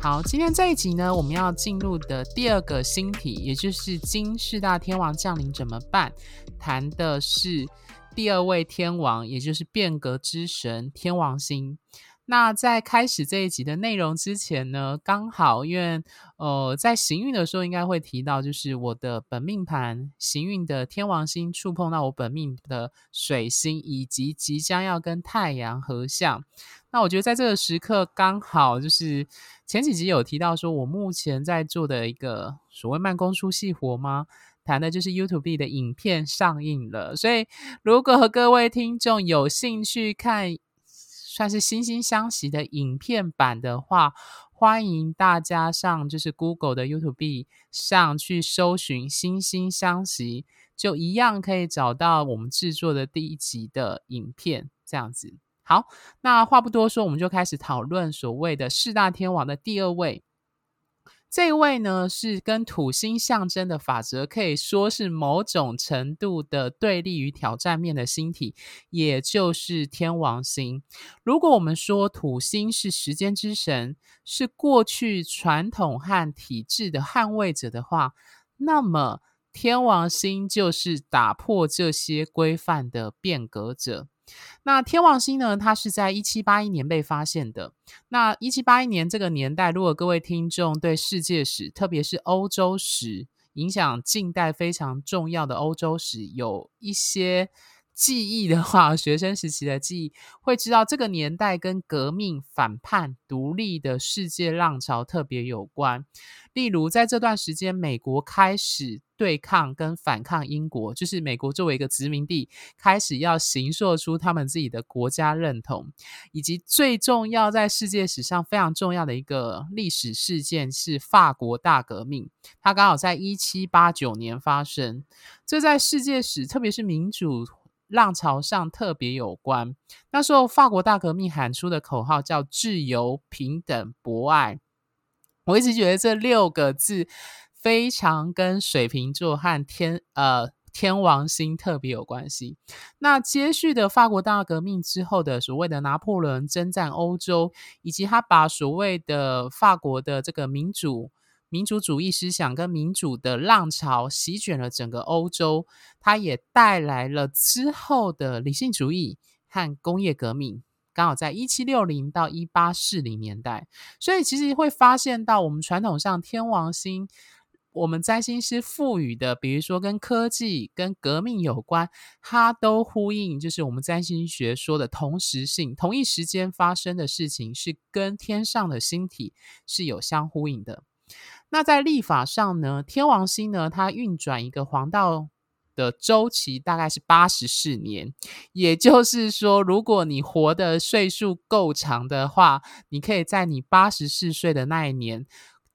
好，今天这一集呢，我们要进入的第二个星体，也就是今四大天王降临怎么办？谈的是第二位天王，也就是变革之神天王星。那在开始这一集的内容之前呢，刚好因为呃，在行运的时候应该会提到，就是我的本命盘行运的天王星触碰到我本命的水星，以及即将要跟太阳合相。那我觉得在这个时刻刚好就是前几集有提到说，我目前在做的一个所谓慢工出细活吗？谈的就是 YouTube 的影片上映了，所以如果和各位听众有兴趣看。算是惺惺相惜的影片版的话，欢迎大家上就是 Google 的 YouTube 上去搜寻惺惺相惜，就一样可以找到我们制作的第一集的影片。这样子，好，那话不多说，我们就开始讨论所谓的四大天王的第二位。这位呢，是跟土星象征的法则，可以说是某种程度的对立与挑战面的星体，也就是天王星。如果我们说土星是时间之神，是过去传统和体制的捍卫者的话，那么天王星就是打破这些规范的变革者。那天王星呢，它是在一七八一年被发现的。那一七八一年这个年代，如果各位听众对世界史，特别是欧洲史，影响近代非常重要的欧洲史，有一些记忆的话，学生时期的记忆会知道，这个年代跟革命、反叛、独立的世界浪潮特别有关。例如，在这段时间，美国开始对抗跟反抗英国，就是美国作为一个殖民地，开始要形塑出他们自己的国家认同，以及最重要，在世界史上非常重要的一个历史事件是法国大革命，它刚好在一七八九年发生。这在世界史，特别是民主。浪潮上特别有关。那时候，法国大革命喊出的口号叫“自由、平等、博爱”。我一直觉得这六个字非常跟水瓶座和天呃天王星特别有关系。那接续的法国大革命之后的所谓的拿破仑征战欧洲，以及他把所谓的法国的这个民主。民主主义思想跟民主的浪潮席卷了整个欧洲，它也带来了之后的理性主义和工业革命，刚好在一七六零到一八四零年代。所以其实会发现到，我们传统上天王星，我们占星师赋予的，比如说跟科技、跟革命有关，它都呼应，就是我们占星学说的同时性，同一时间发生的事情是跟天上的星体是有相呼应的。那在历法上呢，天王星呢，它运转一个黄道的周期大概是八十四年，也就是说，如果你活的岁数够长的话，你可以在你八十四岁的那一年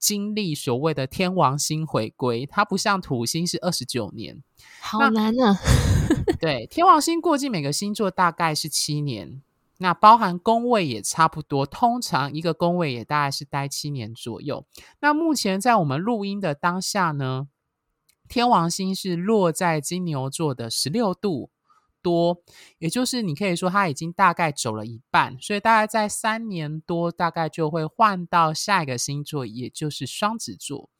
经历所谓的天王星回归。它不像土星是二十九年，好难啊！对，天王星过境每个星座大概是七年。那包含宫位也差不多，通常一个宫位也大概是待七年左右。那目前在我们录音的当下呢，天王星是落在金牛座的十六度。多，也就是你可以说它已经大概走了一半，所以大概在三年多，大概就会换到下一个星座，也就是双子座。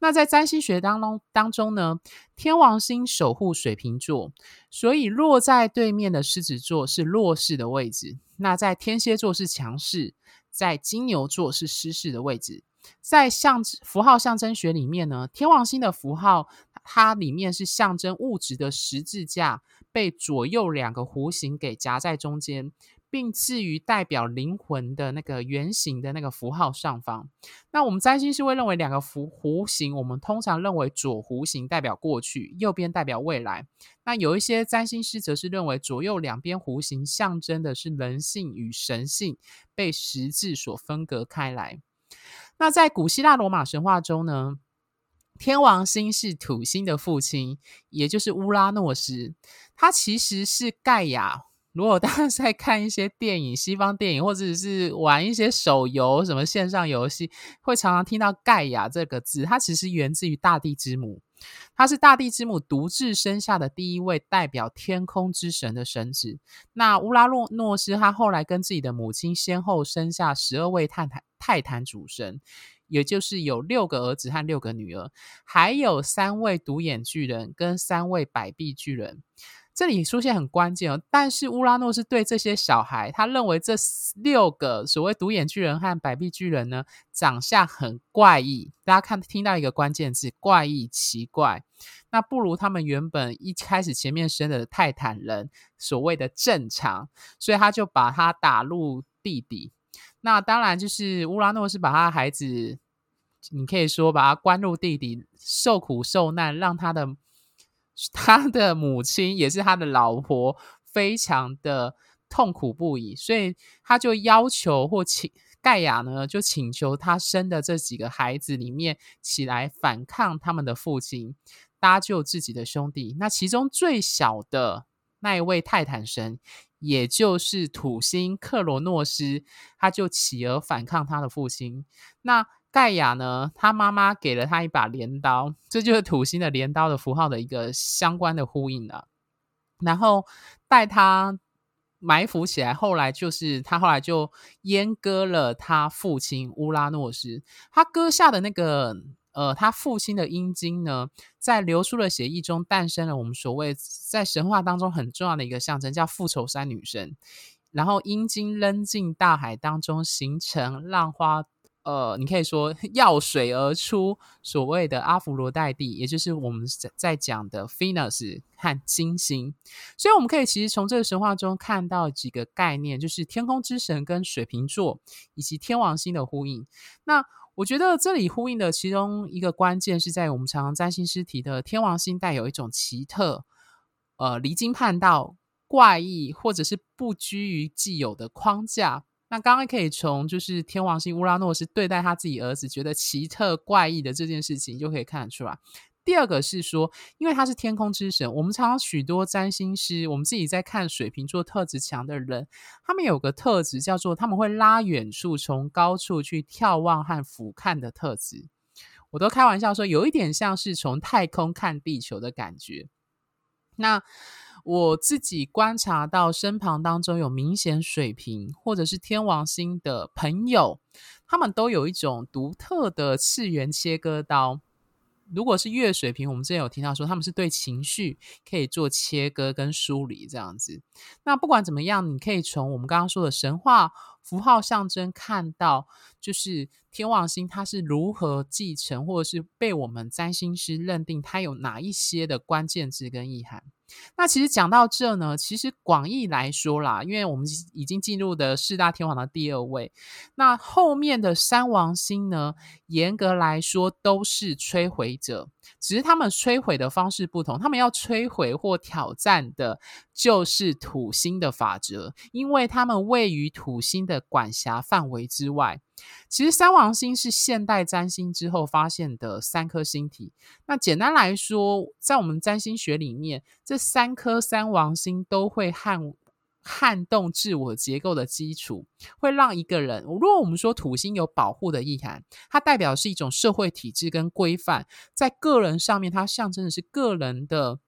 那在占星学当中当中呢，天王星守护水瓶座，所以落在对面的狮子座是弱势的位置。那在天蝎座是强势，在金牛座是失势的位置。在象符号象征学里面呢，天王星的符号它里面是象征物质的十字架。被左右两个弧形给夹在中间，并置于代表灵魂的那个圆形的那个符号上方。那我们占星师会认为两个弧弧形，我们通常认为左弧形代表过去，右边代表未来。那有一些占星师则是认为左右两边弧形象征的是人性与神性被实质所分隔开来。那在古希腊罗马神话中呢，天王星是土星的父亲，也就是乌拉诺斯，他其实是盖亚。如果大家 在看一些电影，西方电影，或者是玩一些手游、什么线上游戏，会常常听到盖亚这个字。它其实源自于大地之母，它是大地之母独自生下的第一位代表天空之神的神子。那乌拉诺诺斯他后来跟自己的母亲先后生下十二位泰坦泰坦主神，也就是有六个儿子和六个女儿，还有三位独眼巨人跟三位百臂巨人。这里出现很关键哦，但是乌拉诺是对这些小孩，他认为这六个所谓独眼巨人和百臂巨人呢，长相很怪异。大家看听到一个关键字：怪异、奇怪。那不如他们原本一开始前面生的泰坦人所谓的正常，所以他就把他打入地底。那当然就是乌拉诺是把他的孩子，你可以说把他关入地底，受苦受难，让他的。他的母亲也是他的老婆，非常的痛苦不已，所以他就要求或请盖亚呢，就请求他生的这几个孩子里面起来反抗他们的父亲，搭救自己的兄弟。那其中最小的那一位泰坦神，也就是土星克罗诺斯，他就企而反抗他的父亲。那盖亚呢，他妈妈给了他一把镰刀，这就是土星的镰刀的符号的一个相关的呼应了。然后带他埋伏起来，后来就是他后来就阉割了他父亲乌拉诺斯。他割下的那个呃，他父亲的阴茎呢，在流出的血液中诞生了我们所谓在神话当中很重要的一个象征，叫复仇三女神。然后阴茎扔进大海当中，形成浪花。呃，你可以说 药水而出，所谓的阿芙罗黛蒂，也就是我们在讲的 Venus 和金星。所以我们可以其实从这个神话中看到几个概念，就是天空之神跟水瓶座以及天王星的呼应。那我觉得这里呼应的其中一个关键是在我们常常占星师提的天王星带有一种奇特、呃离经叛道、怪异，或者是不拘于既有的框架。那刚刚可以从就是天王星乌拉诺斯对待他自己儿子觉得奇特怪异的这件事情就可以看得出来。第二个是说，因为他是天空之神，我们常常许多占星师，我们自己在看水瓶座特质强的人，他们有个特质叫做他们会拉远处，从高处去眺望和俯瞰的特质。我都开玩笑说，有一点像是从太空看地球的感觉。那。我自己观察到身旁当中有明显水瓶或者是天王星的朋友，他们都有一种独特的次元切割刀。如果是月水瓶，我们之前有听到说他们是对情绪可以做切割跟梳理这样子。那不管怎么样，你可以从我们刚刚说的神话符号象征看到，就是天王星它是如何继承，或者是被我们占星师认定它有哪一些的关键字跟意涵。那其实讲到这呢，其实广义来说啦，因为我们已经进入的四大天王的第二位，那后面的三王星呢，严格来说都是摧毁者，只是他们摧毁的方式不同，他们要摧毁或挑战的就是土星的法则，因为他们位于土星的管辖范围之外。其实三王星是现代占星之后发现的三颗星体。那简单来说，在我们占星学里面，这三颗三王星都会撼撼动自我结构的基础，会让一个人。如果我们说土星有保护的意涵，它代表是一种社会体制跟规范，在个人上面，它象征的是个人的。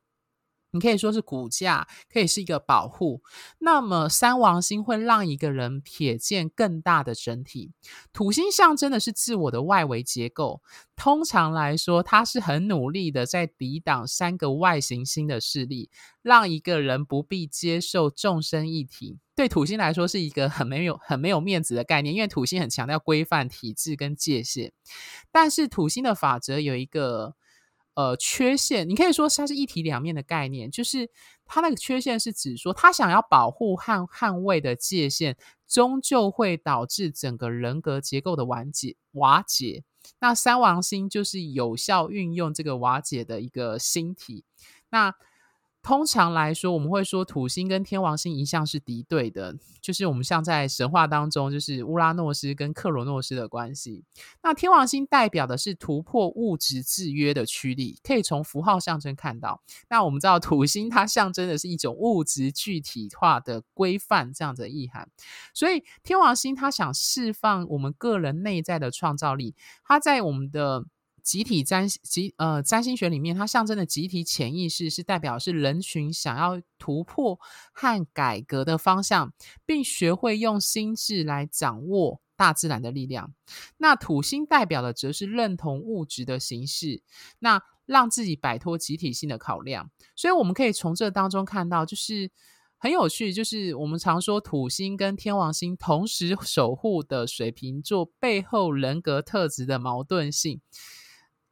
你可以说是骨架，可以是一个保护。那么三王星会让一个人瞥见更大的整体。土星象征的是自我的外围结构。通常来说，它是很努力的在抵挡三个外行星的势力，让一个人不必接受众生一体。对土星来说，是一个很没有、很没有面子的概念，因为土星很强调规范、体制跟界限。但是土星的法则有一个。呃，缺陷，你可以说它是一体两面的概念，就是它那个缺陷是指说，他想要保护和捍卫的界限，终究会导致整个人格结构的完结。瓦解，那三王星就是有效运用这个瓦解的一个星体。那通常来说，我们会说土星跟天王星一向是敌对的，就是我们像在神话当中，就是乌拉诺斯跟克罗诺斯的关系。那天王星代表的是突破物质制约的驱力，可以从符号象征看到。那我们知道土星它象征的是一种物质具体化的规范这样子的意涵，所以天王星它想释放我们个人内在的创造力，它在我们的。集体占集呃占星学里面，它象征的集体潜意识是代表是人群想要突破和改革的方向，并学会用心智来掌握大自然的力量。那土星代表的则是认同物质的形式，那让自己摆脱集体性的考量。所以我们可以从这当中看到，就是很有趣，就是我们常说土星跟天王星同时守护的水瓶座背后人格特质的矛盾性。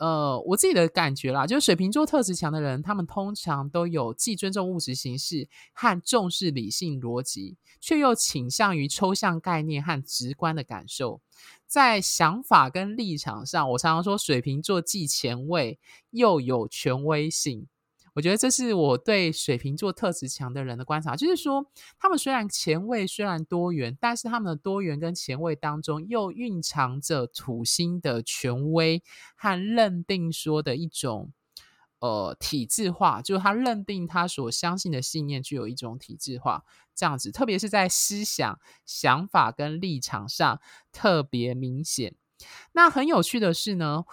呃，我自己的感觉啦，就是水瓶座特质强的人，他们通常都有既尊重物质形式和重视理性逻辑，却又倾向于抽象概念和直观的感受。在想法跟立场上，我常常说水瓶座既前卫又有权威性。我觉得这是我对水瓶座特质强的人的观察，就是说，他们虽然前卫，虽然多元，但是他们的多元跟前卫当中，又蕴藏着土星的权威和认定说的一种呃体制化，就是他认定他所相信的信念具有一种体制化，这样子，特别是在思想、想法跟立场上特别明显。那很有趣的是呢。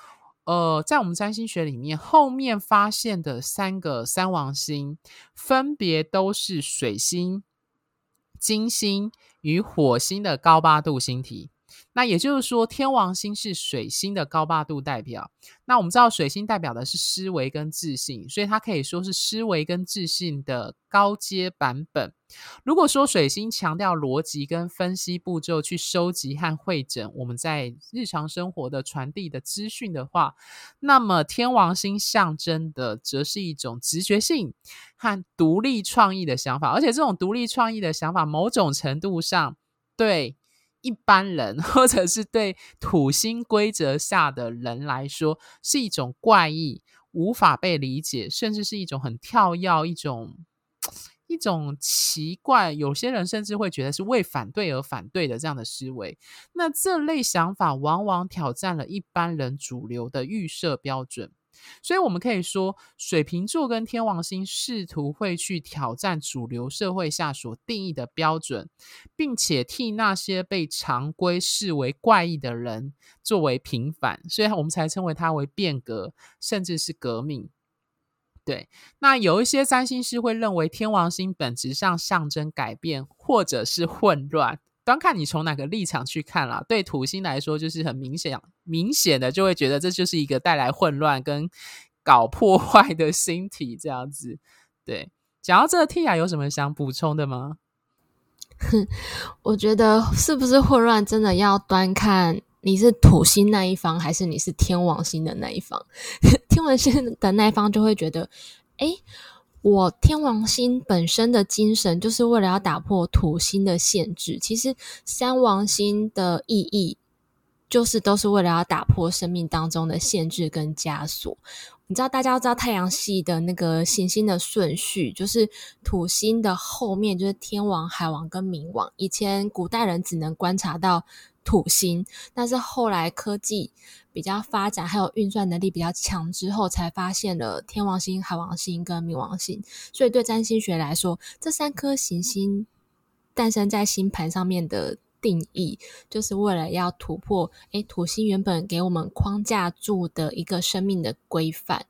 呃，在我们占星学里面，后面发现的三个三王星，分别都是水星、金星与火星的高八度星体。那也就是说，天王星是水星的高八度代表。那我们知道，水星代表的是思维跟自信，所以它可以说是思维跟自信的高阶版本。如果说水星强调逻辑跟分析步骤，去收集和汇整我们在日常生活的传递的资讯的话，那么天王星象征的则是一种直觉性和独立创意的想法，而且这种独立创意的想法，某种程度上对。一般人，或者是对土星规则下的人来说，是一种怪异、无法被理解，甚至是一种很跳跃、一种一种奇怪。有些人甚至会觉得是为反对而反对的这样的思维。那这类想法往往挑战了一般人主流的预设标准。所以，我们可以说，水瓶座跟天王星试图会去挑战主流社会下所定义的标准，并且替那些被常规视为怪异的人作为平反，所以我们才称为它为变革，甚至是革命。对，那有一些占星师会认为，天王星本质上象征改变，或者是混乱。端看你从哪个立场去看啦。对土星来说，就是很明显、明显的就会觉得这就是一个带来混乱跟搞破 坏的星体这样子。对，讲到这个，Tia 有什么想补充的吗？哼，我觉得是不是混乱，真的要端看你是土星那一方，还是你是天王星的那一方。天王星的那一方就会觉得，哎。我天王星本身的精神就是为了要打破土星的限制。其实三王星的意义就是都是为了要打破生命当中的限制跟枷锁。你知道，大家都知道太阳系的那个行星的顺序，就是土星的后面就是天王、海王跟冥王。以前古代人只能观察到土星，但是后来科技比较发展，还有运算能力比较强之后，才发现了天王星、海王星跟冥王星。所以对占星学来说，这三颗行星诞生在星盘上面的定义，就是为了要突破诶土星原本给我们框架住的一个生命的规范。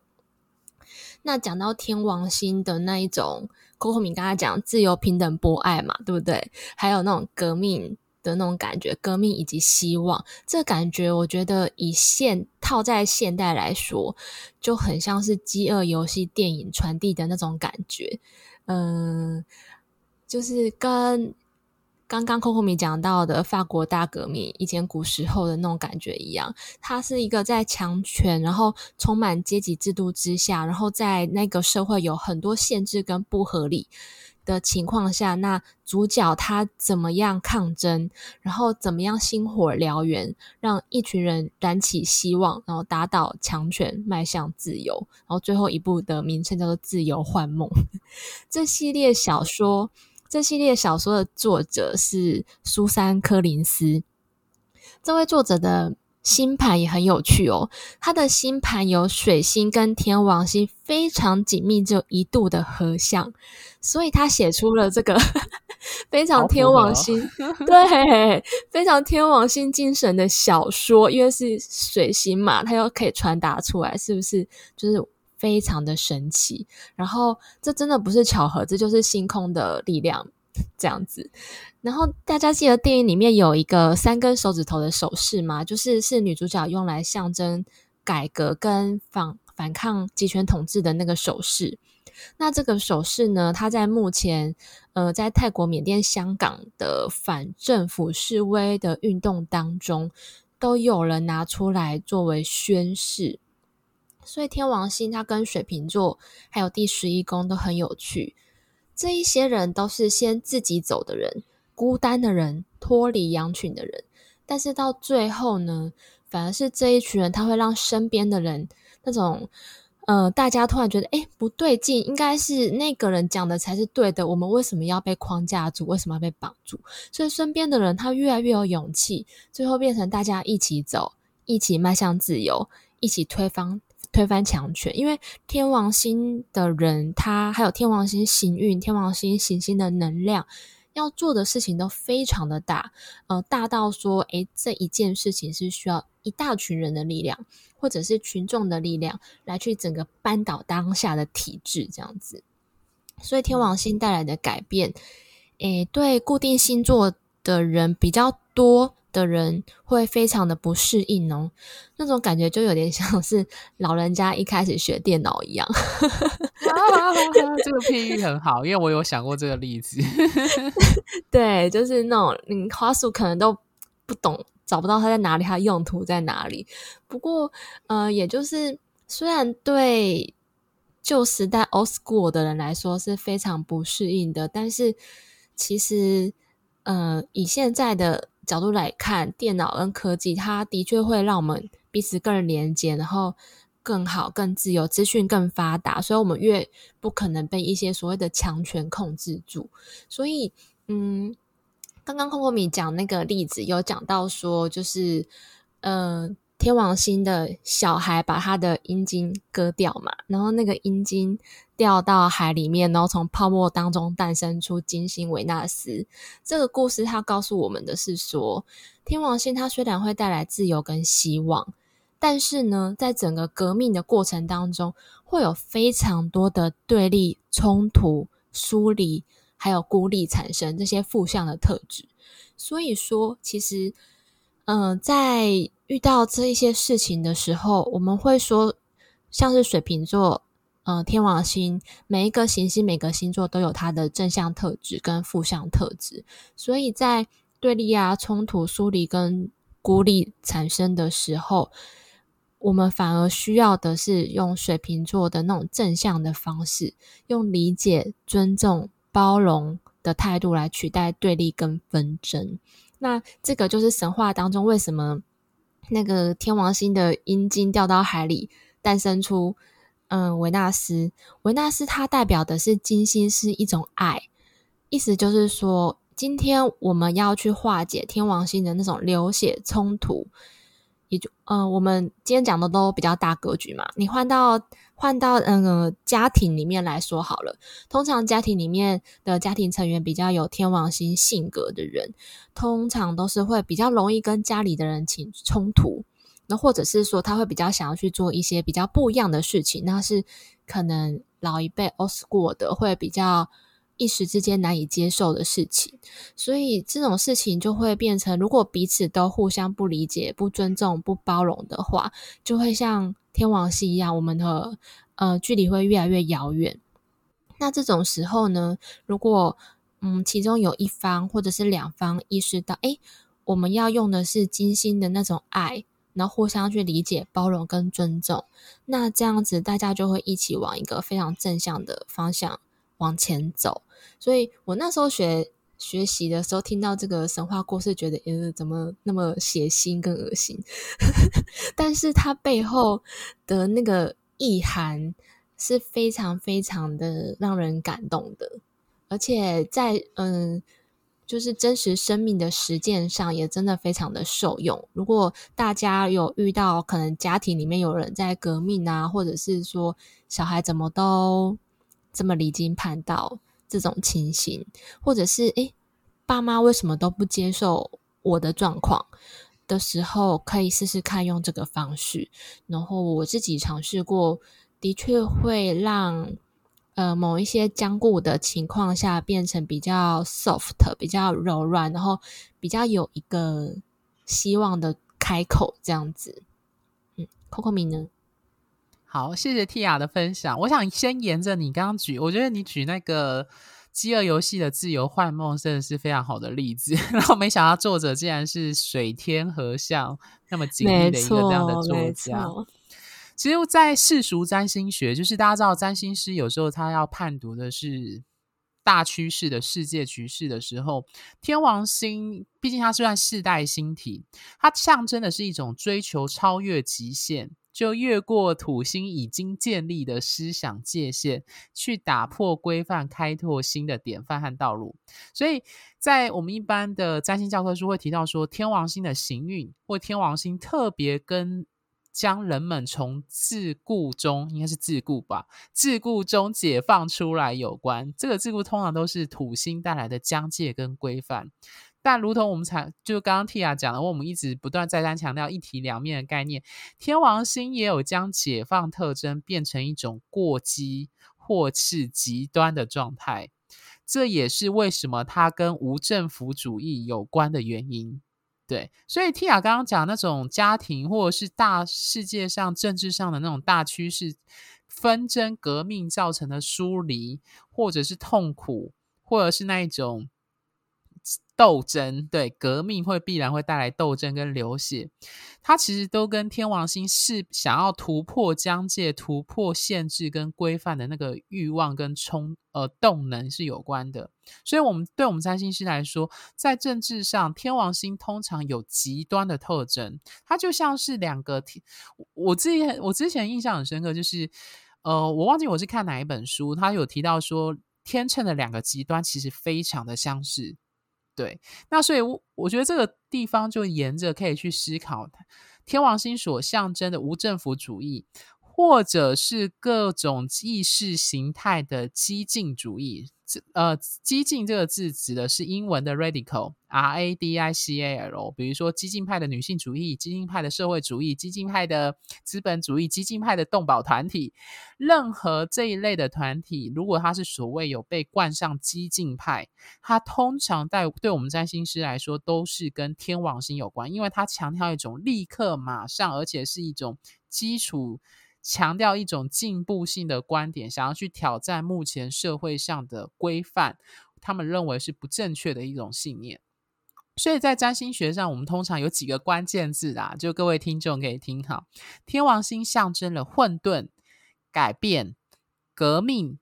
那讲到天王星的那一种，Coco 米刚才讲自由、平等、博爱嘛，对不对？还有那种革命。的那种感觉，革命以及希望，这感觉我觉得以现套在现代来说，就很像是饥饿游戏电影传递的那种感觉。嗯，就是跟刚刚 Coco 米讲到的法国大革命以前古时候的那种感觉一样，它是一个在强权，然后充满阶级制度之下，然后在那个社会有很多限制跟不合理。的情况下，那主角他怎么样抗争，然后怎么样星火燎原，让一群人燃起希望，然后打倒强权，迈向自由。然后最后一部的名称叫做《自由幻梦》。这系列小说，这系列小说的作者是苏珊·柯林斯。这位作者的星盘也很有趣哦，他的星盘有水星跟天王星非常紧密，只有一度的合相，所以他写出了这个 非常天王星，对，非常天王星精神的小说，因为是水星嘛，他又可以传达出来，是不是？就是非常的神奇。然后这真的不是巧合，这就是星空的力量。这样子，然后大家记得电影里面有一个三根手指头的手势吗？就是是女主角用来象征改革跟反反抗集权统治的那个手势。那这个手势呢，它在目前呃在泰国、缅甸、香港的反政府示威的运动当中，都有人拿出来作为宣示。所以天王星它跟水瓶座还有第十一宫都很有趣。这一些人都是先自己走的人，孤单的人，脱离羊群的人。但是到最后呢，反而是这一群人，他会让身边的人那种，呃，大家突然觉得，诶，不对劲，应该是那个人讲的才是对的。我们为什么要被框架住？为什么要被绑住？所以身边的人他越来越有勇气，最后变成大家一起走，一起迈向自由，一起推翻。推翻强权，因为天王星的人，他还有天王星行运、天王星行星的能量，要做的事情都非常的大，呃，大到说，诶，这一件事情是需要一大群人的力量，或者是群众的力量来去整个扳倒当下的体制，这样子。所以天王星带来的改变，诶，对固定星座的人比较多。的人会非常的不适应哦，那种感觉就有点像是老人家一开始学电脑一样。这个譬喻很好，因为我有想过这个例子。对，就是那种你花束可能都不懂，找不到它在哪里，它用途在哪里。不过，呃，也就是虽然对旧时代 old school 的人来说是非常不适应的，但是其实，呃，以现在的。角度来看，电脑跟科技，它的确会让我们彼此更连接，然后更好、更自由，资讯更发达，所以我们越不可能被一些所谓的强权控制住。所以，嗯，刚刚空空米讲那个例子，有讲到说，就是，嗯。天王星的小孩把他的阴茎割掉嘛，然后那个阴茎掉到海里面，然后从泡沫当中诞生出金星维纳斯。这个故事它告诉我们的是说，天王星它虽然会带来自由跟希望，但是呢，在整个革命的过程当中，会有非常多的对立、冲突、疏离，还有孤立产生这些负向的特质。所以说，其实。嗯、在遇到这一些事情的时候，我们会说，像是水瓶座，嗯、天王星，每一个行星，每个星座都有它的正向特质跟负向特质，所以在对立啊、冲突、疏离跟孤立产生的时候，我们反而需要的是用水瓶座的那种正向的方式，用理解、尊重、包容的态度来取代对立跟纷争。那这个就是神话当中为什么那个天王星的阴茎掉到海里，诞生出嗯维纳斯。维纳斯它代表的是金星，是一种爱，意思就是说，今天我们要去化解天王星的那种流血冲突。也就嗯、我们今天讲的都比较大格局嘛。你换到换到嗯、呃、家庭里面来说好了。通常家庭里面的家庭成员比较有天王星性格的人，通常都是会比较容易跟家里的人起冲突。那或者是说他会比较想要去做一些比较不一样的事情，那是可能老一辈 old school 的会比较。一时之间难以接受的事情，所以这种事情就会变成，如果彼此都互相不理解、不尊重、不包容的话，就会像天王星一样，我们的呃距离会越来越遥远。那这种时候呢，如果嗯其中有一方或者是两方意识到，诶，我们要用的是金星的那种爱，然后互相去理解、包容跟尊重，那这样子大家就会一起往一个非常正向的方向。往前走。所以我那时候学学习的时候，听到这个神话故事，觉得呃，怎么那么血腥跟恶心？但是它背后的那个意涵是非常非常的让人感动的，而且在嗯。就是真实生命的实践上，也真的非常的受用。如果大家有遇到可能家庭里面有人在革命啊，或者是说小孩怎么都这么离经叛道这种情形，或者是诶，爸妈为什么都不接受我的状况的时候，可以试试看用这个方式。然后我自己尝试过，的确会让。呃，某一些僵固的情况下，变成比较 soft、比较柔软，然后比较有一个希望的开口，这样子。嗯，Coco 米呢？好，谢谢 Tia 的分享。我想先沿着你刚刚举，我觉得你举那个《饥饿游戏》的自由幻梦，真的是非常好的例子。然后没想到作者竟然是水天合相那么紧密的一个这样的作家。其实，在世俗占星学，就是大家知道，占星师有时候他要判读的是大趋势的世界局势的时候，天王星毕竟它是算世代星体，它象征的是一种追求超越极限，就越过土星已经建立的思想界限，去打破规范，开拓新的典范和道路。所以在我们一般的占星教科书会提到说，天王星的行运或天王星特别跟将人们从桎梏中，应该是桎梏吧，桎梏中解放出来有关。这个桎梏通常都是土星带来的疆界跟规范。但如同我们才就刚刚 Tia 讲的，我们一直不断再三强调一体两面的概念，天王星也有将解放特征变成一种过激或是极端的状态。这也是为什么它跟无政府主义有关的原因。对，所以 Tia 刚刚讲那种家庭或者是大世界上政治上的那种大趋势纷争、革命造成的疏离，或者是痛苦，或者是那一种。斗争，对，革命会必然会带来斗争跟流血，它其实都跟天王星是想要突破疆界、突破限制跟规范的那个欲望跟冲呃动能是有关的。所以，我们对我们占星师来说，在政治上，天王星通常有极端的特征，它就像是两个天。我之前我之前印象很深刻，就是呃，我忘记我是看哪一本书，他有提到说，天秤的两个极端其实非常的相似。对，那所以我我觉得这个地方就沿着可以去思考，天王星所象征的无政府主义，或者是各种意识形态的激进主义。这呃，激进这个字指的是英文的 radical，r a d i c a l，比如说激进派的女性主义、激进派的社会主义、激进派的资本主义、激进派的动保团体，任何这一类的团体，如果它是所谓有被冠上激进派，它通常在对我们占星师来说都是跟天王星有关，因为它强调一种立刻、马上，而且是一种基础。强调一种进步性的观点，想要去挑战目前社会上的规范，他们认为是不正确的一种信念。所以在占星学上，我们通常有几个关键字啊，就各位听众可以听好：天王星象征了混沌、改变、革命、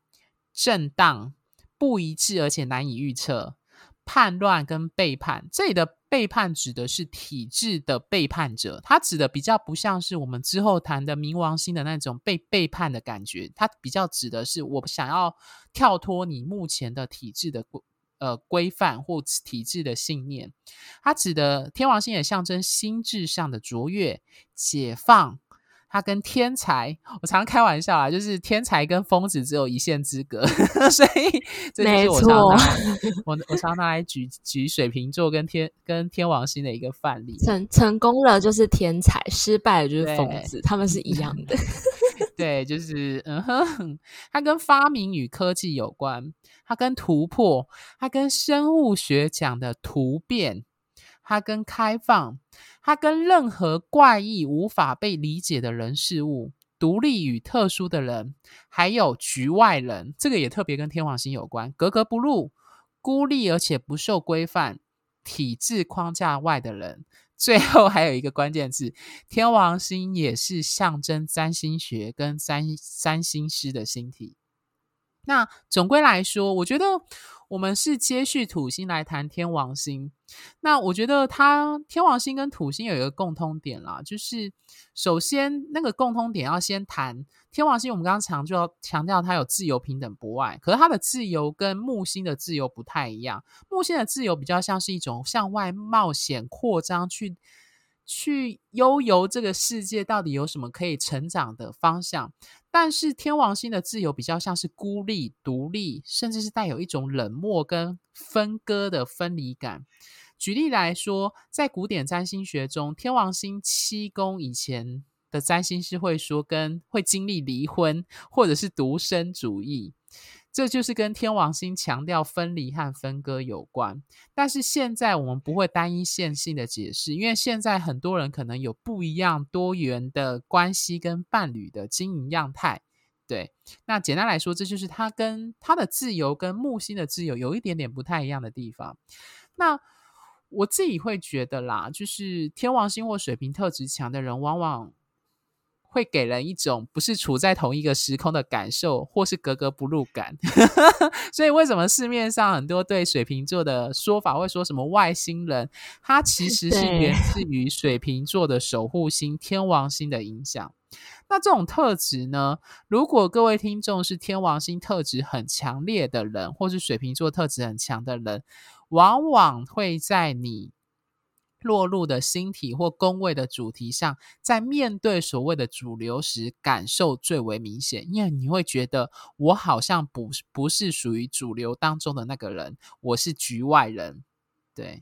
震荡、不一致，而且难以预测。叛乱跟背叛，这里的背叛指的是体制的背叛者，他指的比较不像是我们之后谈的冥王星的那种被背叛的感觉，他比较指的是我想要跳脱你目前的体制的规呃规范或体制的信念，它指的天王星也象征心智上的卓越、解放。他跟天才，我常常开玩笑啊，就是天才跟疯子只有一线之隔，所以这就是我常拿我我常拿来举举水瓶座跟天跟天王星的一个范例。成成功了就是天才，失败了就是疯子，他们是一样的。对，就是嗯哼，它跟发明与科技有关，它跟突破，它跟生物学讲的突变。它跟开放，它跟任何怪异、无法被理解的人事物、独立与特殊的人，还有局外人，这个也特别跟天王星有关，格格不入、孤立而且不受规范体制框架外的人。最后还有一个关键字，天王星也是象征占星学跟占占星师的星体。那总归来说，我觉得我们是接续土星来谈天王星。那我觉得它天王星跟土星有一个共通点啦，就是首先那个共通点要先谈天王星。我们刚刚强调强调它有自由、平等、博爱，可是它的自由跟木星的自由不太一样。木星的自由比较像是一种向外冒险、扩张去。去悠游这个世界到底有什么可以成长的方向？但是天王星的自由比较像是孤立、独立，甚至是带有一种冷漠跟分割的分离感。举例来说，在古典占星学中，天王星七宫以前的占星师会说，跟会经历离婚或者是独身主义。这就是跟天王星强调分离和分割有关，但是现在我们不会单一线性的解释，因为现在很多人可能有不一样多元的关系跟伴侣的经营样态。对，那简单来说，这就是他跟他的自由跟木星的自由有一点点不太一样的地方。那我自己会觉得啦，就是天王星或水瓶特质强的人，往往。会给人一种不是处在同一个时空的感受，或是格格不入感。所以，为什么市面上很多对水瓶座的说法会说什么外星人？它其实是源自于水瓶座的守护星天王星的影响。那这种特质呢？如果各位听众是天王星特质很强烈的人，或是水瓶座特质很强的人，往往会在你。落入的星体或宫位的主题上，在面对所谓的主流时，感受最为明显。因为你会觉得，我好像不不是属于主流当中的那个人，我是局外人。对，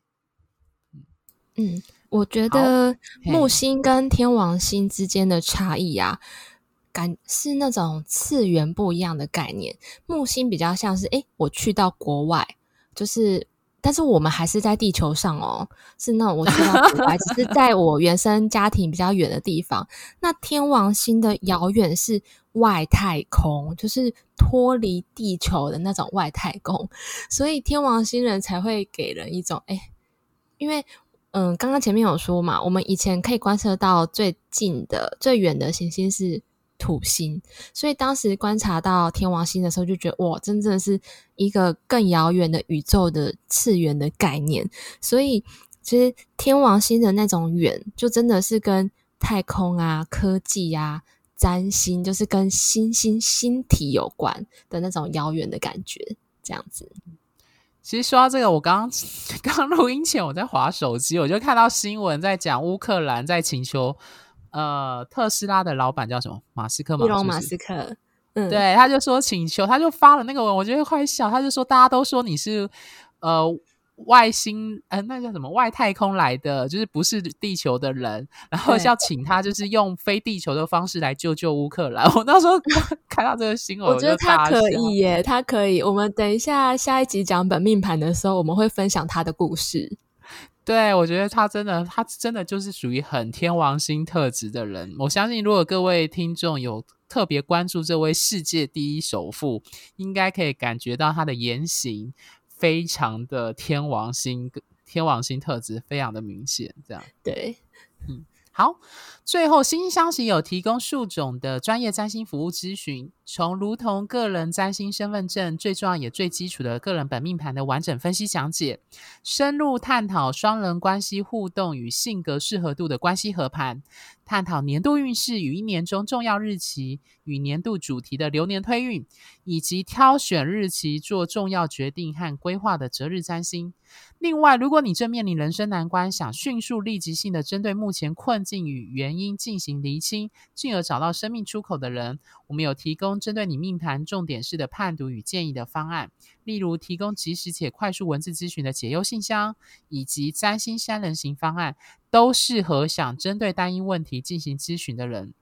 嗯，我觉得木星跟天王星之间的差异啊，感是那种次元不一样的概念。木星比较像是，诶，我去到国外，就是。但是我们还是在地球上哦，是那种我去到国外，只是在我原生家庭比较远的地方。那天王星的遥远是外太空，就是脱离地球的那种外太空，所以天王星人才会给人一种哎，因为嗯，刚刚前面有说嘛，我们以前可以观测到最近的、最远的行星是。土星，所以当时观察到天王星的时候，就觉得哇，真正是一个更遥远的宇宙的次元的概念。所以其实天王星的那种远，就真的是跟太空啊、科技啊、占星，就是跟星星星体有关的那种遥远的感觉，这样子。其实说到这个，我刚刚 刚录音前我在滑手机，我就看到新闻在讲乌克兰在请求。呃，特斯拉的老板叫什么？马斯克吗？伊隆马斯克，嗯，对，他就说请求，他就发了那个文，我觉得快笑。他就说大家都说你是呃外星，呃，那叫什么外太空来的，就是不是地球的人，然后要请他就是用非地球的方式来救救乌克兰。我那时候看到这个新闻，我觉得他可以耶，他可以。我们等一下下一集讲本命盘的时候，我们会分享他的故事。对，我觉得他真的，他真的就是属于很天王星特质的人。我相信，如果各位听众有特别关注这位世界第一首富，应该可以感觉到他的言行非常的天王星，天王星特质非常的明显。这样，对，嗯。好，最后新星相惜有提供数种的专业占星服务咨询，从如同个人占星身份证最重要也最基础的个人本命盘的完整分析讲解，深入探讨双人关系互动与性格适合度的关系合盘，探讨年度运势与一年中重要日期与年度主题的流年推运，以及挑选日期做重要决定和规划的择日占星。另外，如果你正面临人生难关，想迅速立即性的针对目前困境与原因进行厘清，进而找到生命出口的人，我们有提供针对你命盘重点式的判读与建议的方案，例如提供即时且快速文字咨询的解忧信箱，以及占星三人行方案，都适合想针对单一问题进行咨询的人。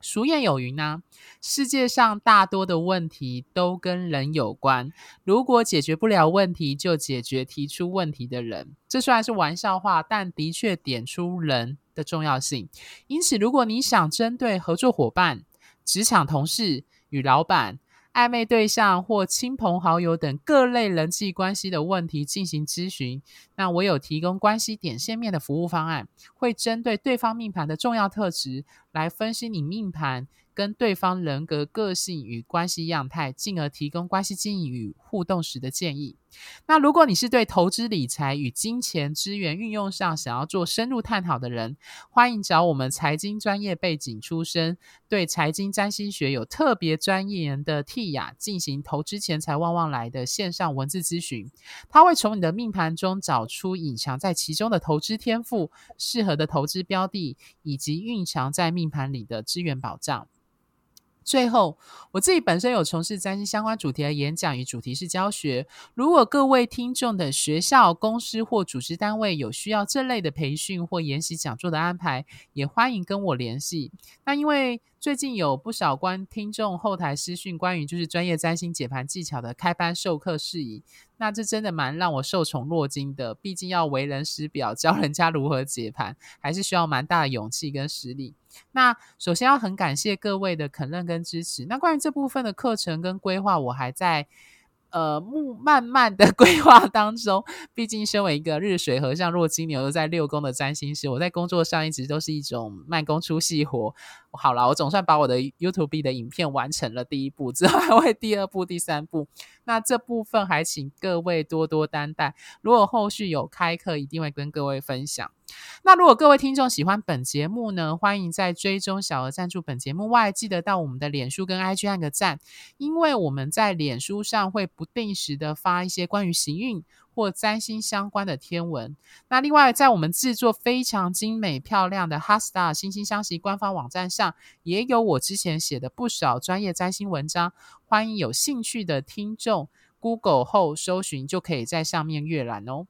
俗谚有云呢，世界上大多的问题都跟人有关。如果解决不了问题，就解决提出问题的人。这虽然是玩笑话，但的确点出人的重要性。因此，如果你想针对合作伙伴、职场同事与老板，暧昧对象或亲朋好友等各类人际关系的问题进行咨询，那我有提供关系点线面的服务方案，会针对对方命盘的重要特质来分析你命盘跟对方人格、个性与关系样态，进而提供关系经营与互动时的建议。那如果你是对投资理财与金钱资源运用上想要做深入探讨的人，欢迎找我们财经专业背景出身、对财经占星学有特别专业的蒂雅进行投资钱财旺旺来的线上文字咨询。他会从你的命盘中找出隐藏在其中的投资天赋、适合的投资标的，以及蕴藏在命盘里的资源保障。最后，我自己本身有从事占星相关主题的演讲与主题式教学。如果各位听众的学校、公司或组织单位有需要这类的培训或研习讲座的安排，也欢迎跟我联系。那因为最近有不少观听众后台私讯关于就是专业占星解盘技巧的开班授课事宜，那这真的蛮让我受宠若惊的。毕竟要为人师表，教人家如何解盘，还是需要蛮大的勇气跟实力。那首先要很感谢各位的肯认跟支持。那关于这部分的课程跟规划，我还在呃慢慢的 规划当中。毕竟身为一个日水合相若金牛又在六宫的占星师，我在工作上一直都是一种慢工出细活。好了，我总算把我的 YouTube 的影片完成了第一步，之后还会第二步、第三步。那这部分还请各位多多担待。如果后续有开课，一定会跟各位分享。那如果各位听众喜欢本节目呢，欢迎在追踪小额赞助本节目外，记得到我们的脸书跟 IG 按个赞，因为我们在脸书上会不定时的发一些关于行运或占星相关的天文。那另外，在我们制作非常精美漂亮的 HeartStar 心星相惜官方网站上，也有我之前写的不少专业占星文章，欢迎有兴趣的听众 Google 后搜寻，就可以在上面阅览哦。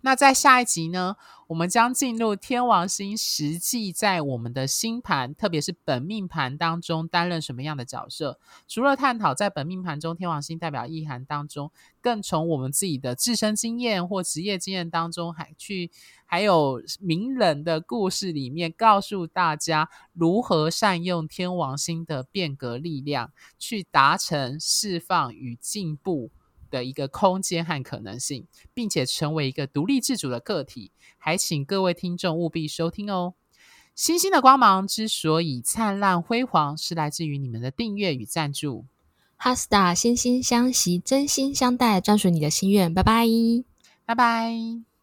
那在下一集呢，我们将进入天王星实际在我们的星盘，特别是本命盘当中担任什么样的角色。除了探讨在本命盘中天王星代表意涵当中，更从我们自己的自身经验或职业经验当中，还去还有名人的故事里面，告诉大家如何善用天王星的变革力量，去达成释放与进步。的一个空间和可能性，并且成为一个独立自主的个体，还请各位听众务必收听哦。星星的光芒之所以灿烂辉煌，是来自于你们的订阅与赞助。HeartStar 心星相惜，真心相待，专属你的心愿。拜拜，拜拜。